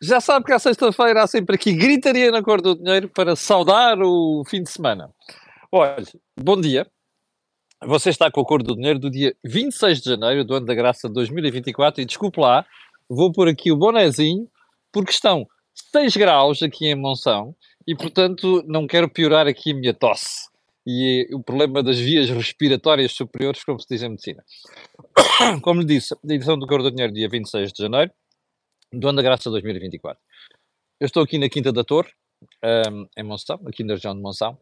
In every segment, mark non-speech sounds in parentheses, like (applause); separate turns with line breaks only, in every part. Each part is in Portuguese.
Já sabe que à sexta-feira há sempre aqui gritaria na cor do dinheiro para saudar o fim de semana. Olha, bom dia. Você está com a cor do dinheiro do dia 26 de janeiro do ano da graça de 2024 e desculpe lá, vou pôr aqui o bonezinho porque estão 6 graus aqui em Monção e portanto não quero piorar aqui a minha tosse e o problema das vias respiratórias superiores, como se diz em medicina. (coughs) Como lhe disse, edição do Cor do Dinheiro, dia 26 de janeiro, do ano da graça 2024. Eu estou aqui na Quinta da Torre, um, em Monção, aqui na região de Monção,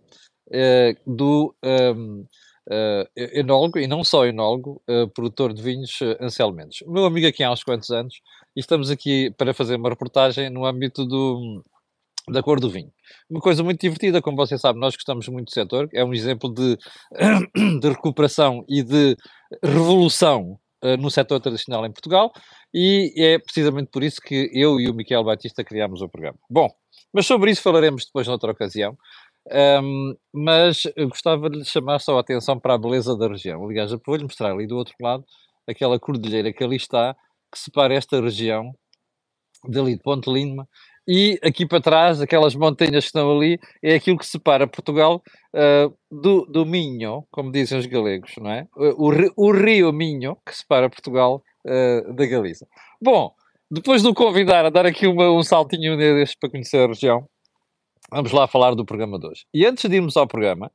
uh, do um, uh, eh, enólogo, e não só enólogo, uh, produtor de vinhos uh, Anselmo Mendes. Meu amigo aqui há uns quantos anos, e estamos aqui para fazer uma reportagem no âmbito do da cor do vinho. Uma coisa muito divertida, como você sabe, nós gostamos muito do setor, é um exemplo de, (coughs) de recuperação e de revolução uh, no setor tradicional em Portugal, e é precisamente por isso que eu e o Miquel Batista criámos o programa. Bom, mas sobre isso falaremos depois noutra ocasião. Um, mas gostava de chamar só a atenção para a beleza da região. Aliás, eu vou-lhe mostrar ali do outro lado aquela cordilheira que ali está, que separa esta região dali de Ponte Lima e aqui para trás, aquelas montanhas que estão ali, é aquilo que separa Portugal uh, do, do Minho, como dizem os galegos, não é? O, o rio Minho, que separa Portugal uh, da Galiza. Bom, depois de o convidar a dar aqui uma, um saltinho deste para conhecer a região, vamos lá falar do programa de hoje. E antes de irmos ao programa,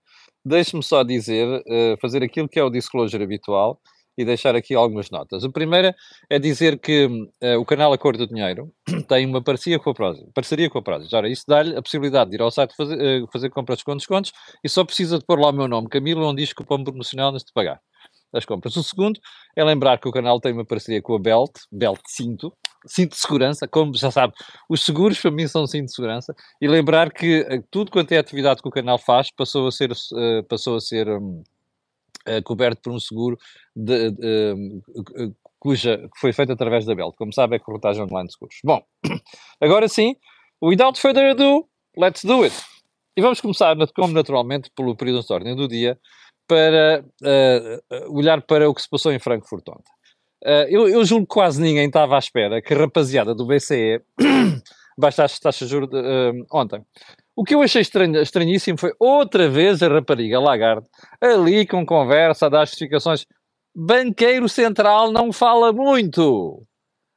deixe-me só dizer, uh, fazer aquilo que é o disclosure habitual, e deixar aqui algumas notas. A primeira é dizer que uh, o canal Acordo do Dinheiro (clears throat) tem uma parceria com a Prozis. Parceria com a Prozis. Ora, isso dá-lhe a possibilidade de ir ao site fazer, uh, fazer compras com descontos e só precisa de pôr lá o meu nome, Camilo, onde diz que o pão promocional antes de pagar as compras. O segundo é lembrar que o canal tem uma parceria com a Belt, Belt Cinto, cinto de segurança, como já sabe, os seguros para mim são cinto de segurança, e lembrar que uh, tudo quanto é atividade que o canal faz passou a ser, passou a ser um, uh, coberto por um seguro de, de, uh, cuja, que foi feito através da Belt. Como sabe, é corretagem online de seguros. Bom, (clears throat) agora sim, without further ado, let's do it. E vamos começar, como naturalmente, pelo período de ordem do dia, para uh, olhar para o que se passou em Frankfurt ontem. Uh, eu, eu, julgo que quase ninguém estava à espera que a rapaziada do BCE (clears throat) baixasse as taxas de juros uh, ontem. O que eu achei estranho, estranhíssimo foi outra vez a rapariga Lagarde ali com conversa a dar justificações. Banqueiro central não fala muito.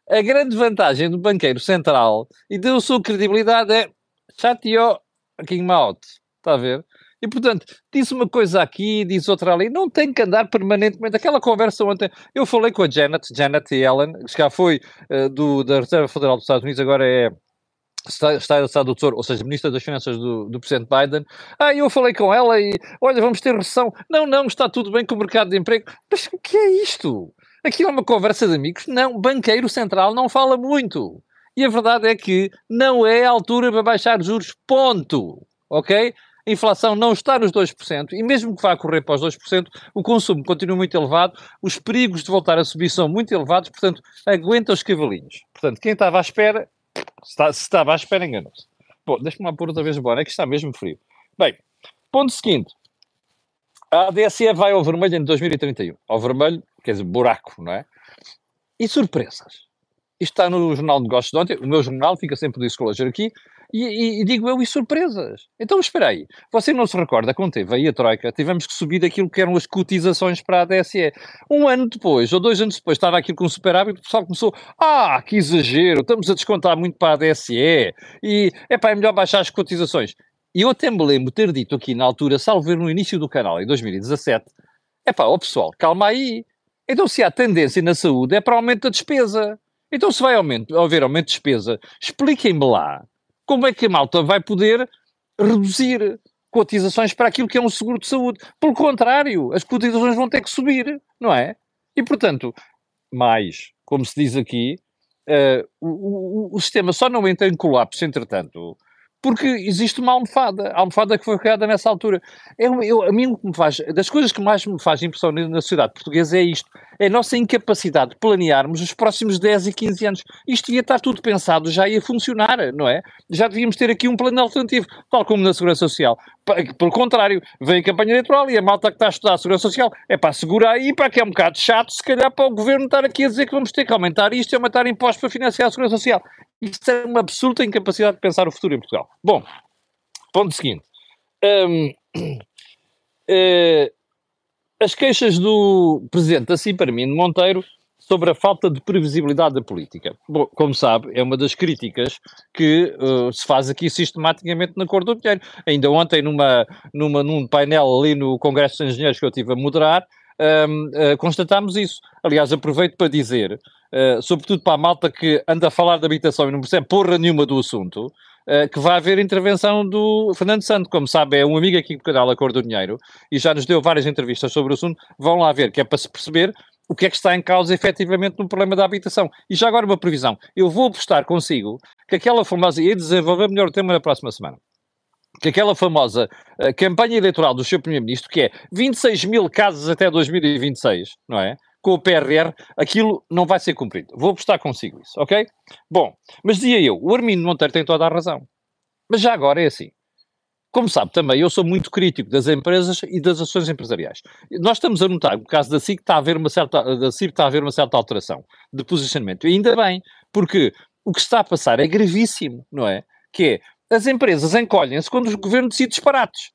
A grande vantagem do banqueiro central e da sua credibilidade é chateou fucking mouth. Está a ver? E, portanto, diz uma coisa aqui, diz outra ali. Não tem que andar permanentemente. Aquela conversa ontem, eu falei com a Janet, Janet Yellen, que já foi uh, do, da Reserva Federal dos Estados Unidos, agora é está, está a do Tesouro, ou seja, Ministra das Finanças do, do Presidente Biden. Ah, eu falei com ela e, olha, vamos ter recessão. Não, não, está tudo bem com o mercado de emprego. Mas o que é isto? Aqui é uma conversa de amigos? Não, banqueiro central não fala muito. E a verdade é que não é a altura para baixar juros, ponto. Ok? A inflação não está nos 2%, e mesmo que vá correr para os 2%, o consumo continua muito elevado, os perigos de voltar a subir são muito elevados, portanto, aguenta os cavalinhos. Portanto, quem estava à espera Está, se estava à espera, enganou-se. Bom, deixa-me lá pôr outra vez o boné, que está mesmo frio. Bem, ponto seguinte. A ADSE vai ao vermelho em 2031. Ao vermelho, quer dizer, buraco, não é? E surpresas. Isto está no Jornal de Negócios de ontem. O meu jornal fica sempre o disclosure aqui. E, e, e, digo eu, e surpresas. Então, espera aí. Você não se recorda, quando teve aí a Troika, tivemos que subir aquilo que eram as cotizações para a DSE. Um ano depois, ou dois anos depois, estava aquilo com superávit, o pessoal começou, ah, que exagero, estamos a descontar muito para a DSE, e, é pá, é melhor baixar as cotizações. E eu até me lembro ter dito aqui na altura, salvo ver no início do canal, em 2017, é pá, ó pessoal, calma aí. Então, se há tendência na saúde, é para aumento da despesa. Então, se vai aumento, haver aumento de despesa, expliquem-me lá como é que a malta vai poder reduzir cotizações para aquilo que é um seguro de saúde? Pelo contrário, as cotizações vão ter que subir, não é? E, portanto, mais, como se diz aqui, uh, o, o, o, sistema só não entra em colapso, entretanto, porque existe uma almofada, a almofada que foi criada nessa altura. Eu, eu, a mim, me faz, das coisas que mais me faz impressão na sociedade portuguesa é isto, é a nossa incapacidade de planearmos os próximos 10 e 15 anos. Isto devia estar tudo pensado, já ia funcionar, não é? Já devíamos ter aqui um plano alternativo, tal como na Segurança Social. Pelo contrário, vem a campanha eleitoral e a malta que está a estudar a Segurança Social é para segurar aí, para que é um bocado chato, se calhar, para o governo estar aqui a dizer que vamos ter que aumentar isto e aumentar impostos para financiar a Segurança Social. Isto é uma absoluta incapacidade de pensar o futuro em Portugal. Bom, ponto seguinte. (clears throat) Eh, as queixas do presidente da Ciparmino Monteiro sobre a falta de previsibilidade da política. Bom, como sabe, é uma das críticas que uh, se faz aqui sistematicamente na cor do dinheiro. Ainda ontem, numa, numa, num painel ali no Congresso de Engenheiros que eu estive a moderar, uh, constatámos isso. Aliás, aproveito para dizer, uh, sobretudo para a malta que anda a falar de habitação e não percebe porra nenhuma do assunto, uh, que vai haver intervenção do Fernando Santo. Como sabe, é um amigo aqui do canal A Cor do Dinheiro e já nos deu várias entrevistas sobre o assunto. Vão lá ver, que é para se perceber o que é que está em causa efetivamente no problema da habitação. E já agora uma previsão. Eu vou apostar consigo que aquela famosa, e desenvolver melhor o tema na próxima semana, que aquela famosa uh, campanha eleitoral do seu Primeiro-Ministro, que é 26 mil casas até 2026, não é? Com o PRR, aquilo não vai ser cumprido. Vou apostar consigo isso, ok? Bom, mas dizia eu, o Armindo Monteiro tem toda a razão. Mas já agora é assim. Como sabe também, eu sou muito crítico das empresas e das ações empresariais. Nós estamos a notar, no caso da SIC, está a haver uma certa, da CIP está a haver uma certa alteração de posicionamento. E ainda bem, porque o que está a passar é gravíssimo, não é? Que é, as empresas encolhem-se quando o governo decide disparates.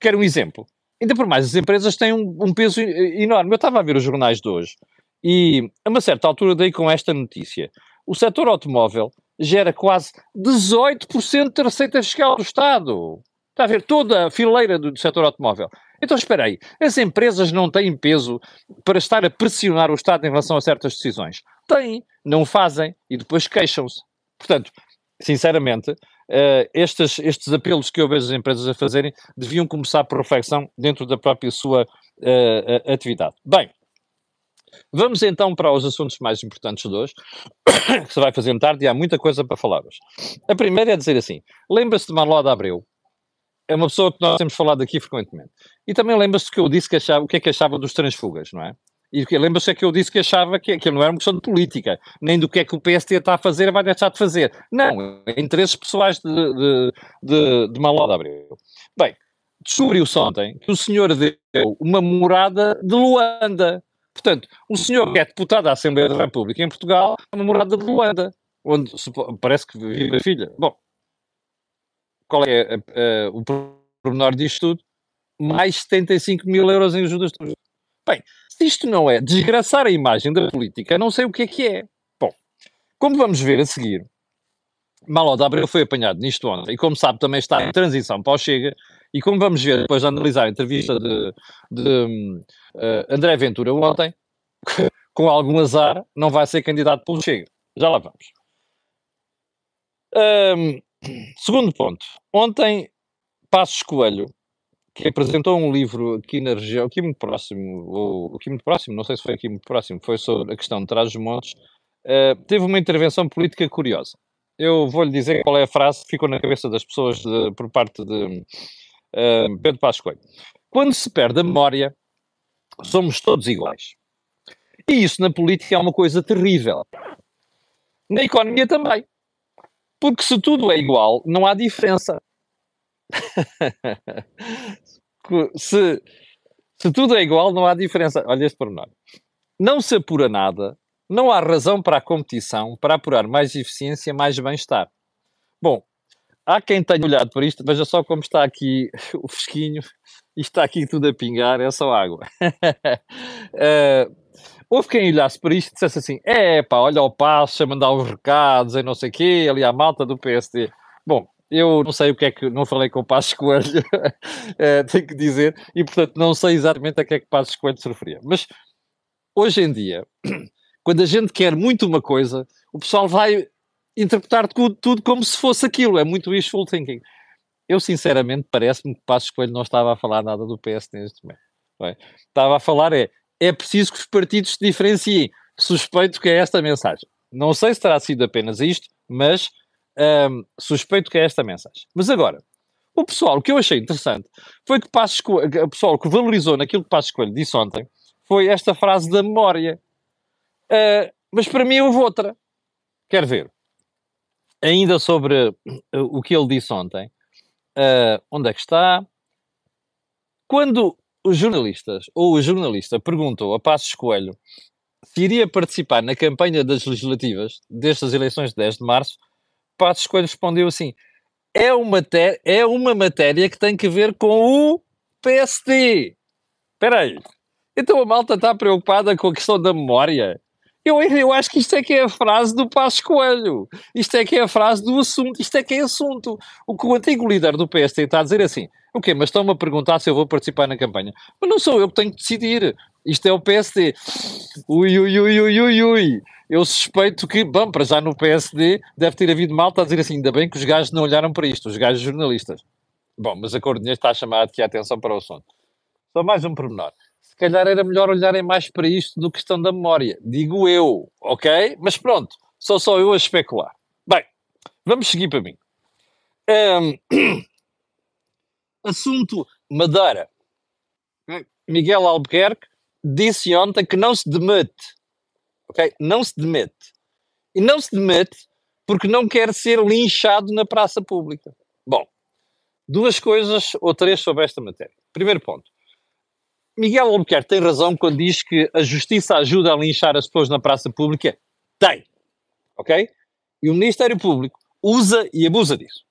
Quero um exemplo. Ainda por mais, as empresas têm um, um peso enorme. Eu estava a ver os jornais de hoje e, a uma certa altura, dei com esta notícia. O setor automóvel gera quase 18% da receita fiscal do Estado. Está a ver toda a fileira do, do setor automóvel. Então espera aí, as empresas não têm peso para estar a pressionar o Estado em relação a certas decisões? Têm, não fazem e depois queixam-se. Portanto, sinceramente, uh, estes, estes apelos que eu vejo as empresas a fazerem deviam começar por reflexão dentro da própria sua uh, atividade. Bem, vamos então para os assuntos mais importantes de hoje, (coughs) que se vai fazer tarde e há muita coisa para falar hoje. A primeira é dizer assim, lembra-se de Marló de Abreu, é uma pessoa que nós temos falado aqui frequentemente. E também lembra-se que eu disse que achava, o que é que achava dos transfugas, não é? E lembra-se que eu disse que achava que aquilo não era uma questão de política, nem do que é que o PST está a fazer vai deixar de fazer. Não, interesses pessoais de, de, de, de Abreu. Bem, descobriu-se ontem que o senhor deu uma morada de Luanda. Portanto, o senhor que é deputado da Assembleia da República em Portugal, é uma morada de Luanda, onde parece que vive a filha. Bom, qual é uh, uh, o pormenor disto tudo? Mais 75 mil euros em ajudas Bem, isto não é desgraçar a imagem da política, não sei o que é que é. Bom, como vamos ver a seguir, Malo de Abreu foi apanhado nisto ontem, e como sabe também está em transição para o Chega, e como vamos ver depois de analisar a entrevista de, de uh, André Ventura ontem, (laughs) com algum azar, não vai ser candidato pelo Chega. Já lá vamos. Um, Segundo ponto. Ontem, Passos Coelho, que apresentou um livro aqui na região, aqui muito próximo, ou aqui muito próximo, não sei se foi aqui muito próximo, foi sobre a questão de Trás-os-Montes, uh, teve uma intervenção política curiosa. Eu vou-lhe dizer qual é a frase que ficou na cabeça das pessoas de, por parte de uh, Pedro Passos Coelho. Quando se perde a memória, somos todos iguais. E isso na política é uma coisa terrível. Na economia também. Porque se tudo é igual, não há diferença. (laughs) se, se tudo é igual, não há diferença. Olha este pormenor. Não se apura nada, não há razão para a competição para apurar mais eficiência, mais bem-estar. Bom, há quem tenha olhado para isto, veja só como está aqui (laughs) o fresquinho, e está aqui tudo a pingar, é só água. uh, (laughs) houve quem olhasse para isto e dissesse assim: é pá, olha o passo a mandar os recados e não sei o quê, ali à malta do PSD. Bom, eu não sei o que é que. Não falei com o Passos Coelho, é, (laughs) tenho que dizer, e portanto não sei exatamente a que é que Passos Coelho se referia. Mas hoje em dia, (clears throat) quando a gente quer muito uma coisa, o pessoal vai interpretar tudo, como se fosse aquilo. É muito wishful thinking. Eu, sinceramente, parece-me que Passos Coelho não estava a falar nada do PSD neste momento. É? Estava a falar é é preciso que os partidos se diferenciem. Suspeito que é esta a mensagem. Não sei se terá sido apenas isto, mas um, suspeito que é esta mensagem. Mas agora, o pessoal, o que eu achei interessante foi que Passos Coelho, o pessoal que valorizou naquilo que Passos Coelho disse ontem foi esta frase da memória. Uh, mas para mim houve outra. Quer ver? Ainda sobre uh, o que ele disse ontem. Uh, onde é que está? Quando os jornalistas, ou o jornalista perguntou a Passos Coelho se iria participar na campanha das legislativas destas eleições de 10 de março, Passos Coelho respondeu assim: é uma, é uma matéria que tem que ver com o PSD. Espera aí. Então a malta está preocupada com a questão da memória. Eu, eu acho que isto é que é a frase do Passo Coelho. Isto é que é a frase do assunto. Isto é que é assunto. O que o antigo líder do PSD está a dizer é assim: o quê? Mas estão-me a perguntar se eu vou participar na campanha. Mas não sou eu que tenho que decidir. Isto é o PSD. Ui, ui, ui, ui, ui, ui. Eu suspeito que, bom, para já no PSD deve ter havido malta a dizer assim: ainda bem que os gajos não olharam para isto, os gajos jornalistas. Bom, mas a Cordinha está a chamar aqui a atenção para o assunto. Só mais um pormenor se calhar era melhor olharem mais para isto do que questão da memória. Digo eu, ok? Mas pronto, sou só eu a especular. Bem, vamos seguir para mim. Um, (clears throat) assunto Madeira. Miguel Albuquerque disse ontem que não se demete. Ok? Não se demete. E não se demete porque não quer ser linchado na praça pública. Bom, duas coisas ou três sobre esta matéria. Primeiro ponto. Miguel Albuquerque tem razão quando diz que a justiça ajuda a linchar as pessoas na praça pública. Tem. Ok? E o Ministério Público usa e abusa disso.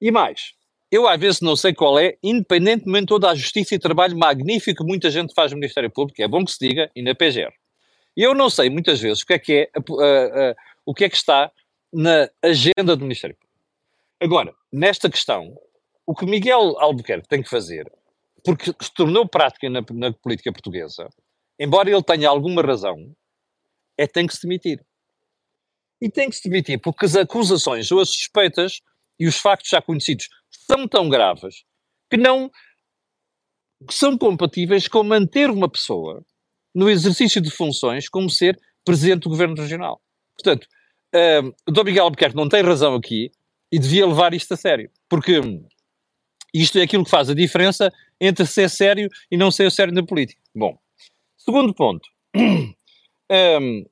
E mais, eu às vezes não sei qual é, independentemente de toda a justiça e trabalho magnífico que muita gente faz no Ministério Público, é bom que se diga, e na PGR. E eu não sei muitas vezes o que é que é, o que é que está na agenda do Ministério. Agora, nesta questão, o que Miguel Albuquerque tem que fazer porque se tornou prática na, na, política portuguesa, embora ele tenha alguma razão, é tem que se demitir. E tem que se demitir porque as acusações ou as suspeitas e os factos já conhecidos são tão graves que não são compatíveis com manter uma pessoa no exercício de funções como ser presidente do governo regional. Portanto, um, o Dom Miguel Albuquerque não tem razão aqui e devia levar isto a sério, porque isto é aquilo que faz a diferença entre ser sério e não ser sério na política. Bom, segundo ponto, (clears throat) um,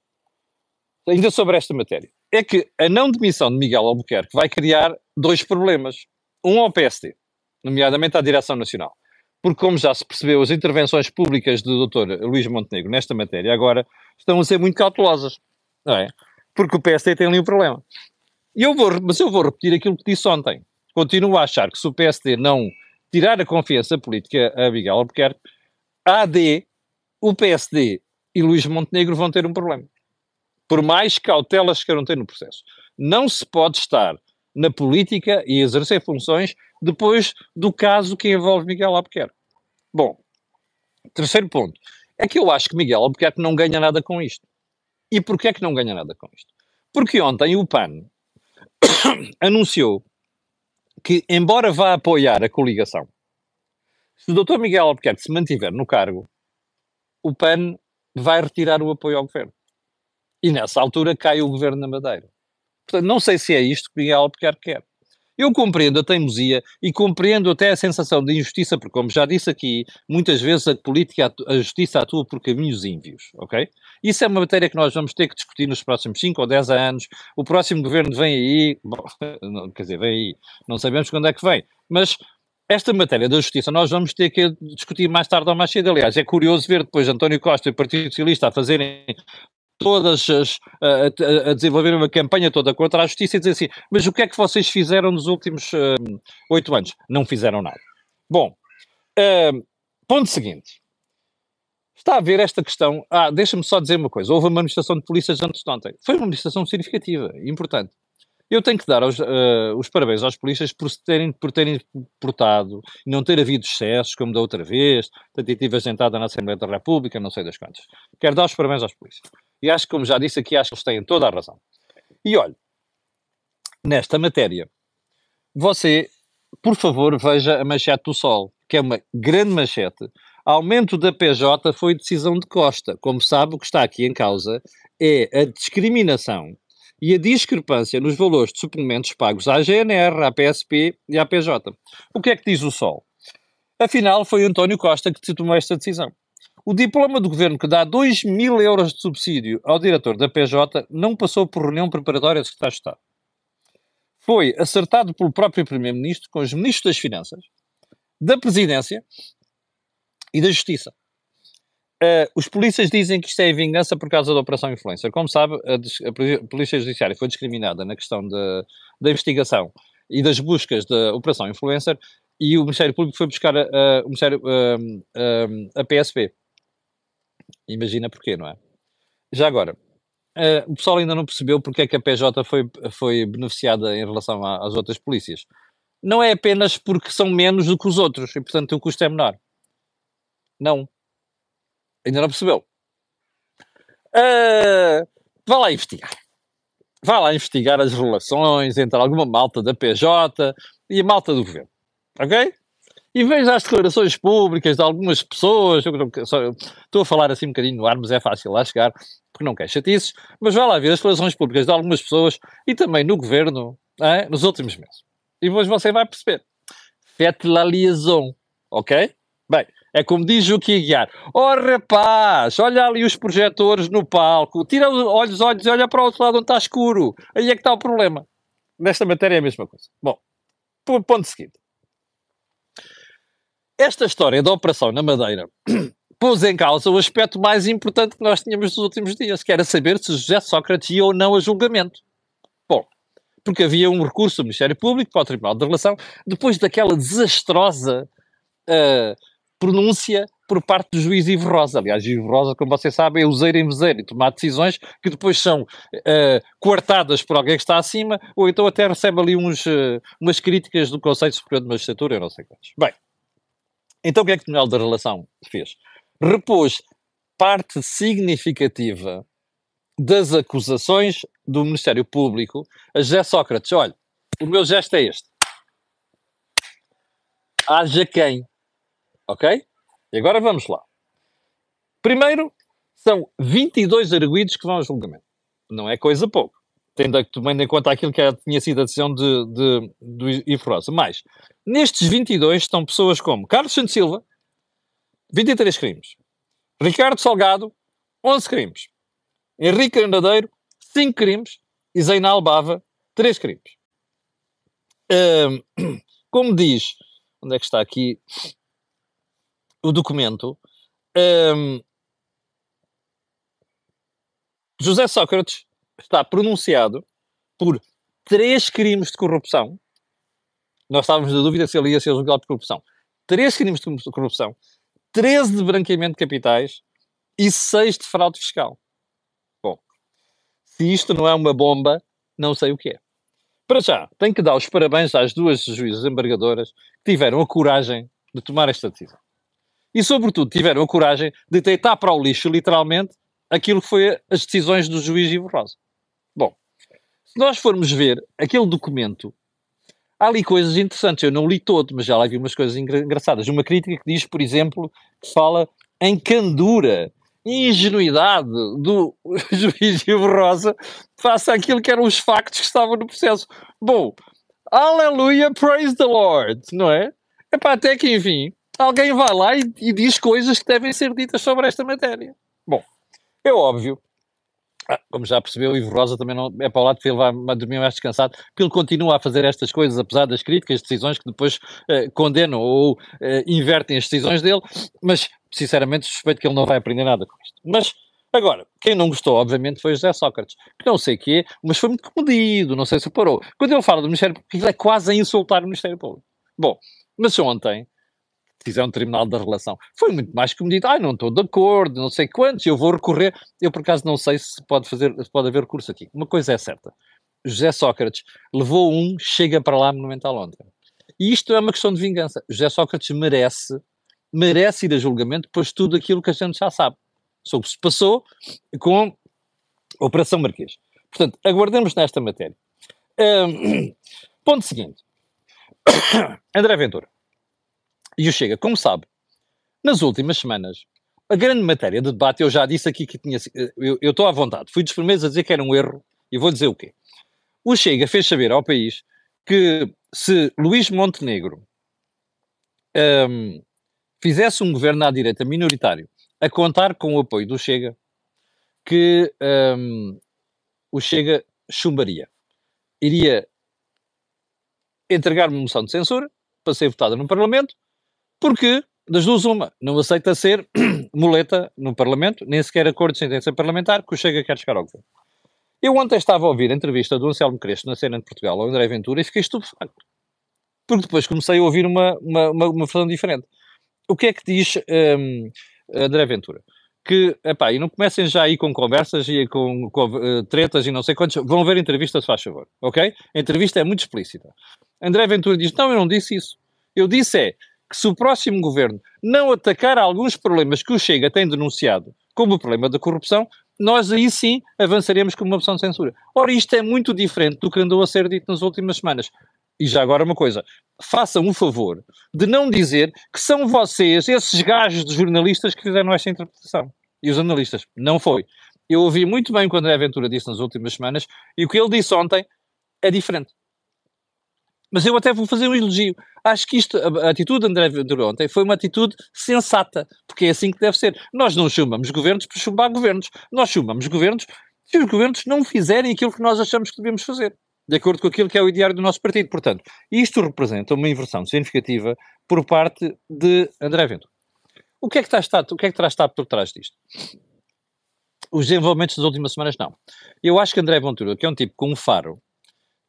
ainda sobre esta matéria, é que a não demissão de Miguel Albuquerque vai criar dois problemas. Um ao PSD, nomeadamente à Direção Nacional. Porque, como já se percebeu, as intervenções públicas do Dr. Luís Montenegro nesta matéria agora estão a ser muito cautelosas. Não é? Porque o PSD tem ali um problema. E eu vou, mas eu vou repetir aquilo que disse ontem. Continuo a achar que se o PSD não tirar a confiança política a Miguel Albuquerque, AD, o PSD e Luís Montenegro vão ter um problema. Por mais cautelas que queiram ter no processo. Não se pode estar na política e exercer funções depois do caso que envolve Miguel Albuquerque. Bom, terceiro ponto. É que eu acho que Miguel Albuquerque não ganha nada com isto. E porquê é que não ganha nada com isto? Porque ontem o PAN (coughs) anunciou que, embora vá apoiar a coligação, se o Dr. Miguel Albuquerque se mantiver no cargo, o PAN vai retirar o apoio ao governo. E nessa altura cai o governo na Madeira. Portanto, não sei se é isto que Miguel Albuquerque quer. Eu compreendo a teimosia e compreendo até a sensação de injustiça, porque, como já disse aqui, muitas vezes a política, a justiça atua por caminhos ínvios, ok? Isso é uma matéria que nós vamos ter que discutir nos próximos 5 ou 10 anos. O próximo governo vem aí, bom, (laughs) quer dizer, vem aí, não sabemos quando é que vem, mas esta matéria da justiça nós vamos ter que discutir mais tarde ou mais cedo. Aliás, é curioso ver depois António Costa e o Partido Socialista a fazerem todas as, a, a, desenvolver uma campanha toda contra a justiça e dizer assim, mas o que é que vocês fizeram nos últimos hum, oito uh, anos? Não fizeram nada. Bom, uh, ponto seguinte. Está a ver esta questão. Ah, deixa-me só dizer uma coisa. Houve uma manifestação de polícias antes de ontem. Foi uma manifestação significativa, importante. Eu tenho que dar uh, os parabéns aos polícias por terem, por terem portado e não ter havido excessos, como da outra vez, tentativa agentada na Assembleia da República, não sei das quantas. Quero dar os parabéns aos polícias. E acho que, como já disse aqui, acho que eles têm toda a razão. E olha, nesta matéria, você, por favor, veja a manchete do Sol, que é uma grande manchete. Aumento da PJ foi decisão de Costa. Como sabe, o que está aqui em causa é a discriminação e a discrepância nos valores de suplementos pagos à GNR, à PSP e à PJ. O que é que diz o Sol? Afinal, foi António Costa que tomou esta decisão. O diploma do governo que dá 2 mil euros de subsídio ao diretor da PJ não passou por reunião preparatória de secretário de Estado. Foi acertado pelo próprio Primeiro-Ministro com os Ministros das Finanças, da Presidência e da Justiça. Uh, os polícias dizem que isto é vingança por causa da Operação Influencer. Como sabe, a, a Polícia Judiciária foi discriminada na questão de, da investigação e das buscas da Operação Influencer e o Ministério Público foi buscar a, a, o Ministério, a, a PSP. Imagina porquê, não é? Já agora, uh, o pessoal ainda não percebeu porque é que a PJ foi, foi beneficiada em relação às outras polícias. Não é apenas porque são menos do que os outros e, portanto, o custo é menor. Não Ainda não percebeu? Uh, vá lá investigar. Vá lá investigar as relações entre alguma malta da PJ e a malta do governo. Ok? E veja as declarações públicas de algumas pessoas. Só, estou a falar assim um bocadinho no ar, mas é fácil lá chegar, porque não quer chatices. Mas vá lá ver as declarações públicas de algumas pessoas e também no governo é, nos últimos meses. E depois você vai perceber. Faites la liaison. Ok? Bem, é como diz o Aguiar. Oh rapaz, olha ali os projetores no palco, tira os olhos e olha para o outro lado onde está escuro. Aí é que está o problema. Nesta matéria é a mesma coisa. Bom, ponto seguinte. Esta história da operação na Madeira (clears throat) pôs em causa o aspecto mais importante que nós tínhamos nos últimos dias, que era saber se José Sócrates ia ou não a julgamento. Bom, porque havia um recurso do Ministério Público para o Tribunal de Relação, depois daquela desastrosa uh, pronúncia por parte do juiz Ivo Rosa. Aliás, Ivo Rosa, como vocês sabem, é useiro em vezeiro e tomar decisões que depois são uh, coartadas por alguém que está acima, ou então até recebe ali uns, uh, umas críticas do Conselho Superior de Magistratura, eu não sei quantos. Bem, então o que é que o Tribunal da Relação fez? Repôs parte significativa das acusações do Ministério Público a José Sócrates. Olha, o meu gesto é este. Haja quem Ok? E agora vamos lá. Primeiro, são 22 arguídos que vão ao julgamento. Não é coisa pouco. Tendo, tomando em conta aquilo que tinha sido a decisão de, de, do Ivo Rosa. Mas, nestes 22 estão pessoas como Carlos Santos Silva, 23 crimes. Ricardo Salgado, 11 crimes. Henrique Andadeiro, 5 crimes. E Zeinal Bava, 3 crimes. Um, (clears throat) como diz, onde é que está aqui? o documento, um, José Sócrates está pronunciado por três crimes de corrupção. Nós estávamos na dúvida se ele ia ser julgado por corrupção. Três crimes de corrupção, 13 de branqueamento de capitais e seis de fraude fiscal. Bom, se isto não é uma bomba, não sei o que é. Para já, tenho que dar os parabéns às duas juízes embargadoras que tiveram a coragem de tomar esta decisão e, sobretudo, tiveram a coragem de deitar para o lixo, literalmente, aquilo que foi as decisões do juiz Ivo Rosa. Bom, se nós formos ver aquele documento, há ali coisas interessantes. Eu não li todo, mas já lá vi umas coisas engraçadas. Uma crítica que diz, por exemplo, que fala em candura e ingenuidade do (laughs) juiz Ivo Rosa face àquilo que eram os factos que estavam no processo. Bom, aleluia, praise the Lord, não é? Epá, até que, enfim, alguém vai lá e, e, diz coisas que devem ser ditas sobre esta matéria. Bom, é óbvio. Ah, como já percebeu, o Ivo Rosa também não é para o lado que ele vai dormir mais descansado, porque ele continua a fazer estas coisas, apesar das críticas, decisões que depois eh, condenam ou eh, invertem as decisões dele, mas sinceramente suspeito que ele não vai aprender nada com isto. Mas Agora, quem não gostou, obviamente, foi José Sócrates, que não sei o quê, mas foi muito comedido, não sei se parou. Quando ele fala do Ministério Público, ele é quase a insultar o Ministério Público. Bom, mas ontem fizeram um tribunal da relação. Foi muito mais que me dito, ah, não estou de acordo, não sei quantos, eu vou recorrer. Eu, por acaso, não sei se pode, fazer, se pode haver curso aqui. Uma coisa é certa, José Sócrates levou um, chega para lá monumental ontem. E isto é uma questão de vingança. José Sócrates merece, merece ir a julgamento, pois tudo aquilo que a gente já sabe sobre o que se passou com a Operação Marquês. Portanto, aguardemos nesta matéria. Um, (clears throat) ponto seguinte. (coughs) André Ventura. E o Chega, como sabe, nas últimas semanas, a grande matéria de debate, eu já disse aqui que tinha. Eu, eu estou à vontade, fui dos primeiros a dizer que era um erro, e vou dizer o quê? O Chega fez saber ao país que se Luís Montenegro um, fizesse um governo à direita minoritário, a contar com o apoio do Chega, que um, o Chega chumbaria. Iria entregar uma moção de censura para ser votada no Parlamento porque, das duas, uma, não aceita ser (clears throat) muleta no Parlamento, nem sequer acordo de sentença parlamentar, que o Chega quer chegar ao governo. Eu ontem estava a ouvir a entrevista do Anselmo Crespo na cena de Portugal ao André Ventura e fiquei estupefacto. Porque depois comecei a ouvir uma, uma, uma, uma versão diferente. O que é que diz um, André Ventura? Que, epá, e não comecem já aí com conversas e com, com uh, tretas e não sei quantos, vão ver a entrevista, se faz favor, ok? A entrevista é muito explícita. André Ventura diz, não, eu não disse isso. Eu disse é que se o próximo governo não atacar alguns problemas que o Chega tem denunciado, como o problema da corrupção, nós aí sim avançaremos com uma opção de censura. Ora, isto é muito diferente do que andou a ser dito nas últimas semanas. E já agora uma coisa, façam o favor de não dizer que são vocês, esses gajos de jornalistas, que fizeram esta interpretação. E os analistas. Não foi. Eu ouvi muito bem o que André Aventura disse nas últimas semanas e o que ele disse ontem é diferente. Mas eu até vou fazer um elogio. Acho que isto, a, a atitude de André Ventura ontem foi uma atitude sensata, porque é assim que deve ser. Nós não chumamos governos por chumbar governos. Nós chumamos governos se os governos não fizerem aquilo que nós achamos que devemos fazer, de acordo com aquilo que é o ideário do nosso partido. Portanto, isto representa uma inversão significativa por parte de André Ventura. O que é que, está, o que, é que terá estado por trás disto? Os desenvolvimentos das últimas semanas, não. Eu acho que André Ventura, que é um tipo com um faro,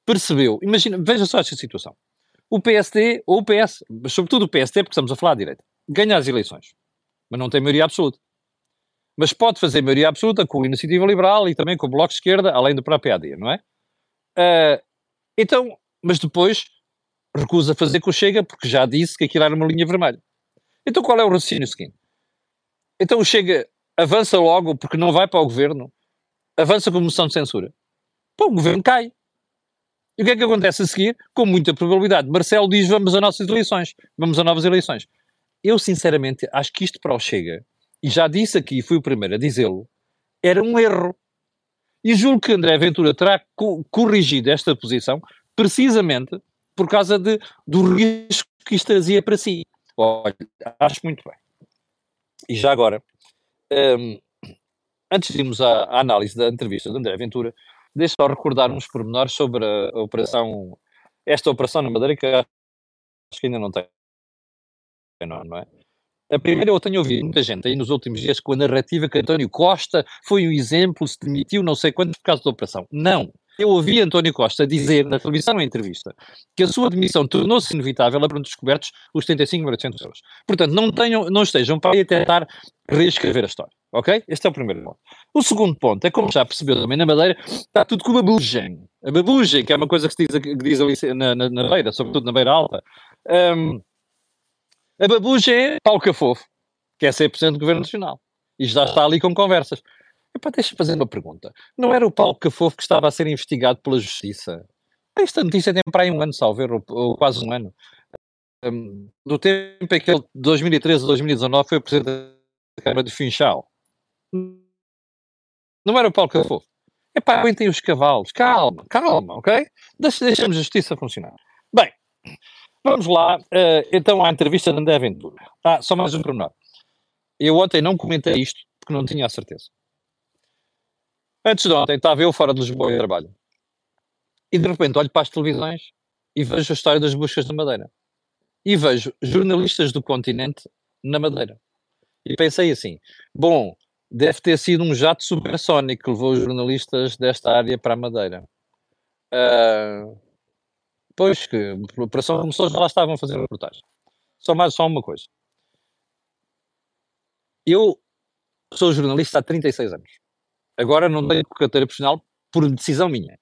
percebeu, imagina, veja só esta situação. O PSD, ou o PS, mas sobretudo o PSD, porque estamos a falar de direita, ganha as eleições, mas não tem maioria absoluta. Mas pode fazer maioria absoluta com a Iniciativa Liberal e também com o Bloco de Esquerda, além do próprio AD, não é? Uh, então, mas depois recusa fazer com o Chega, porque já disse que aquilo era uma linha vermelha. Então qual é o raciocínio seguinte? Então o Chega avança logo, porque não vai para o governo, avança com moção de censura. Pô, o governo cai. E o que é que acontece a seguir? Com muita probabilidade, Marcelo diz vamos a nossas eleições, vamos a novas eleições. Eu, sinceramente, acho que isto para o Chega, e já disse aqui, fui o primeiro a dizê-lo, era um erro. E julgo que André Ventura terá co corrigido esta posição precisamente por causa de, do risco que isto trazia para si. Olha, acho muito bem. E já agora, um, antes de irmos à, à análise da entrevista de André Ventura, Deixa só recordar uns pormenores sobre a, operação, esta operação na Madeira, que acho que ainda não tem, não, não é? A primeira, eu tenho ouvido muita gente aí nos últimos dias com a narrativa que António Costa foi um exemplo, se demitiu não sei quanto por causa da operação. Não. Eu ouvi António Costa dizer na televisão, em entrevista, que a sua demissão tornou-se inevitável a descobertos os 75.800 euros. Portanto, não, tenham, não estejam para aí a tentar reescrever a história. Ok? Este é o primeiro ponto. O segundo ponto é, como já percebeu também na Madeira, está tudo com babugem. A babugem, que é uma coisa que se diz, que diz ali na, na, na beira, sobretudo na beira alta. Um, a babugem é Paulo Cafofo, que é 100% do Governo Nacional. E já está ali com conversas. Epá, deixa-me fazer uma pergunta. Não era o Paulo Cafofo que estava a ser investigado pela Justiça? Esta notícia tem para aí um ano, salvo ou, ou quase um ano. Um, do tempo em que ele, de 2013 a 2019, foi presidente da Câmara de Funchal. Não era o Paulo Cafofo. Epá, aguentem os cavalos. Calma, calma, ok? Deixa, deixamos a justiça funcionar. Bem, vamos lá, uh, então, à entrevista de André Ventura. Ah, só mais um pormenor. Eu ontem não comentei isto porque não tinha a certeza. Antes de ontem estava eu fora de Lisboa em trabalho. E de repente olho para as televisões e vejo a história das buscas da Madeira. E vejo jornalistas do continente na Madeira. E pensei assim: bom, deve ter sido um jato supersónico que levou os jornalistas desta área para a Madeira. Uh, pois que a operação começou, já lá estavam a fazer reportagem. Só mais só uma coisa. Eu sou jornalista há 36 anos. Agora não tenho carteira profissional por decisão minha.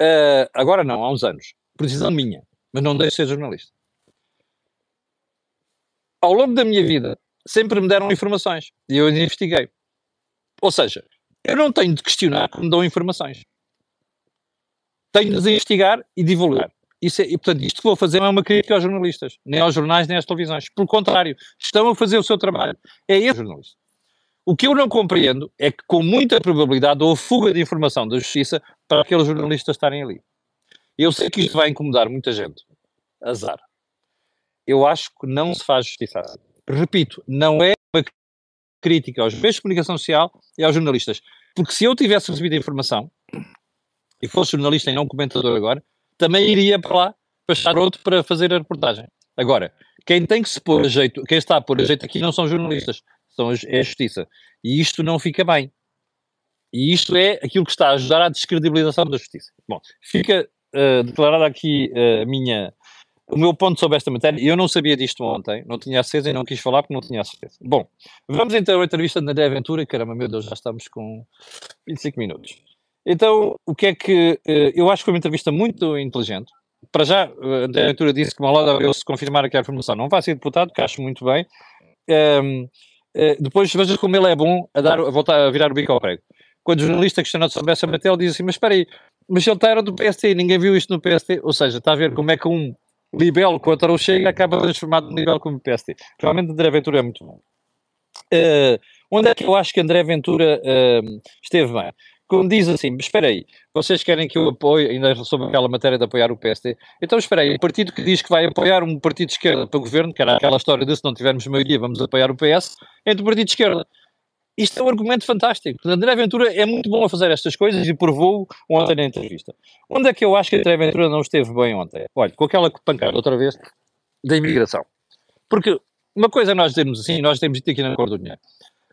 Uh, agora não, há uns anos. Por decisão minha. Mas não deixo de ser jornalista. Ao longo da minha vida, sempre me deram informações. E eu investiguei. Ou seja, eu não tenho de questionar que me dão informações. Tenho de investigar e divulgar. Isso é, e, portanto, isto que vou fazer não é uma crítica aos jornalistas, nem aos jornais, nem às televisões. Pelo contrário, estão a fazer o seu trabalho. É esse jornalista. O que eu não compreendo é que, com muita probabilidade, houve fuga de informação da justiça para aqueles jornalistas estarem ali. Eu sei que isto vai incomodar muita gente. Azar. Eu acho que não se faz justiça. Repito, não é uma crítica aos meios de comunicação social e aos jornalistas. Porque se eu tivesse recebido a informação e fosse jornalista e não comentador agora, também iria para lá para estar outro para fazer a reportagem. Agora, quem tem que se pôr a jeito, quem está a pôr a jeito aqui não são jornalistas, estão, é a justiça. E isto não fica bem. E isto é aquilo que está a ajudar à descredibilização da justiça. Bom, fica uh, declarada aqui uh, minha, o meu ponto sobre esta matéria. Eu não sabia disto ontem, não tinha certeza e não quis falar porque não tinha certeza. Bom, vamos então à entrevista de André Aventura. Caramba, meu Deus, já estamos com 25 minutos. Então, o que é que. Uh, eu acho que foi uma entrevista muito inteligente. Para já, André Aventura disse que Malada eu se confirmar aqui a formulação não vai ser deputado, que acho muito bem. Um, ehm, depois veja como ele é bom a, dar, a voltar a virar o bico ao prego quando o jornalista questionou sobre essa matéria, ele diz assim: Mas espera aí, mas ele era do PST, ninguém viu isto no PST. Ou seja, está a ver como é que um libelo contra o Chega acaba transformado num libelo como o PST. Realmente, André Ventura é muito bom. Uh, onde é que eu acho que André Ventura uh, esteve bem? Como diz assim, espera aí, vocês querem que eu apoie, ainda sobre aquela matéria de apoiar o PST, então espera aí, o partido que diz que vai apoiar um partido de esquerda para o governo, que era aquela história de se não tivermos maioria vamos apoiar o PS, entre o partido de esquerda. Isto é um argumento fantástico. André Ventura é muito bom a fazer estas coisas e provou ontem na entrevista. Onde é que eu acho que André Ventura não esteve bem ontem? Olha, com aquela pancada outra vez da imigração. Porque uma coisa nós dizemos assim, nós temos dito aqui na Cor do Dinheiro,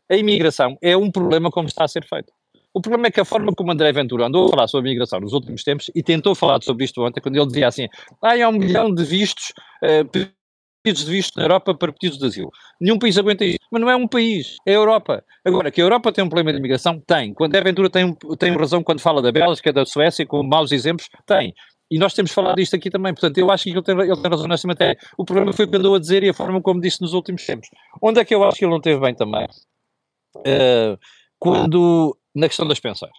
a imigração é um problema como está a ser feito. O problema é que a forma como André Ventura andou a falar sobre a imigração nos últimos tempos e tentou falar sobre isto ontem, quando ele dizia assim: ah, há um milhão de vistos uh, pedidos de visto na Europa para pedidos de asilo. Nenhum país aguenta isso. Mas não é um país, é a Europa. Agora, que a Europa tem um problema de imigração? Tem. Quando a Aventura tem, tem razão quando fala da Bélgica, da Suécia, com maus exemplos? Tem. E nós temos falado disto aqui também, portanto, eu acho que ele tem, ele tem razão nessa matéria. O problema foi o que andou a dizer e a forma como disse nos últimos tempos. Onde é que eu acho que ele não teve bem também? Uh, quando, na questão das pensões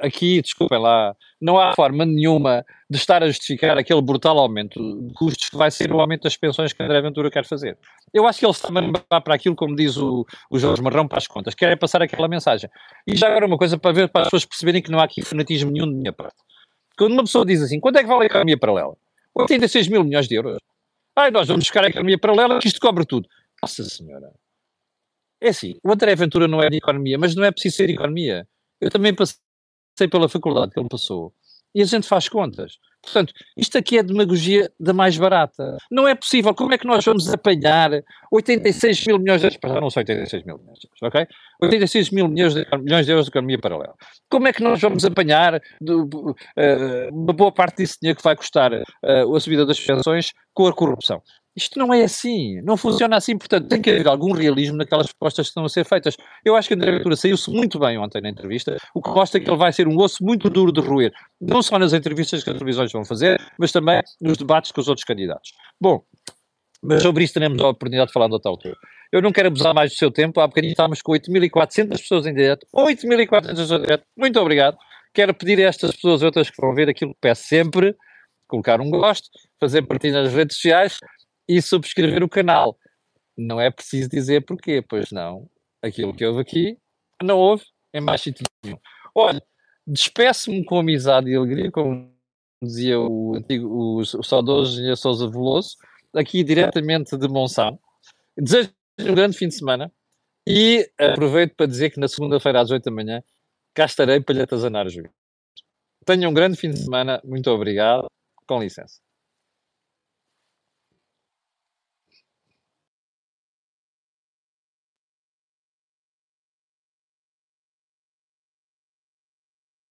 aqui, desculpem lá, não há forma nenhuma de estar a justificar aquele brutal aumento de custos que vai ser o aumento das pensões que André Ventura quer fazer. Eu acho que ele está a para aquilo, como diz o, o Jorge Marrão, para as contas, quer é passar aquela mensagem. E já agora uma coisa para ver, para as pessoas perceberem que não há aqui fanatismo nenhum de minha parte. Quando uma pessoa diz assim, quanto é que vale a economia paralela? 86 mil milhões de euros. Ai, nós vamos buscar a economia paralela que isto cobre tudo. Nossa Senhora. É assim, o André Ventura não é de economia, mas não é preciso ser economia. Eu também passei pela faculdade que ele passou e a gente faz contas. Portanto, isto aqui é demagogia da mais barata. Não é possível. Como é que nós vamos apanhar 86 mil milhões de euros? Não são 86 mil milhões de euros, ok? 86 mil milhões de, milhões de euros de economia paralela. Como é que nós vamos apanhar do, uh, uma boa parte desse dinheiro que vai custar uh, a subida das pensões com a corrupção? Isto não é assim, não funciona assim, portanto tem que haver algum realismo naquelas propostas que estão a ser feitas. Eu acho que André Ventura saiu-se muito bem ontem na entrevista, o que mostra que ele vai ser um osso muito duro de roer, não só nas entrevistas que as televisões vão fazer, mas também nos debates com os outros candidatos. Bom, mas sobre isso teremos a oportunidade de falar noutra altura. Eu não quero abusar mais do seu tempo, há bocadinho estávamos com 8.400 pessoas em direto, 8.400 pessoas em direto, muito obrigado. Quero pedir a estas pessoas outras que vão ver aquilo que peço sempre, colocar um gosto, fazer partilha nas redes sociais, e subscrever o canal. Não é preciso dizer porquê, pois não. Aquilo que houve aqui, não houve em mais sítio nenhum. Olha, despeço-me com amizade e alegria, como dizia o antigo, o, o saudoso engenheiro Sousa Veloso, aqui diretamente de Monção. Desejo um grande fim de semana e aproveito para dizer que na segunda-feira às 8 da manhã cá estarei para lhe atazanar o juízo. Tenha um grande fim de semana, muito obrigado, com licença.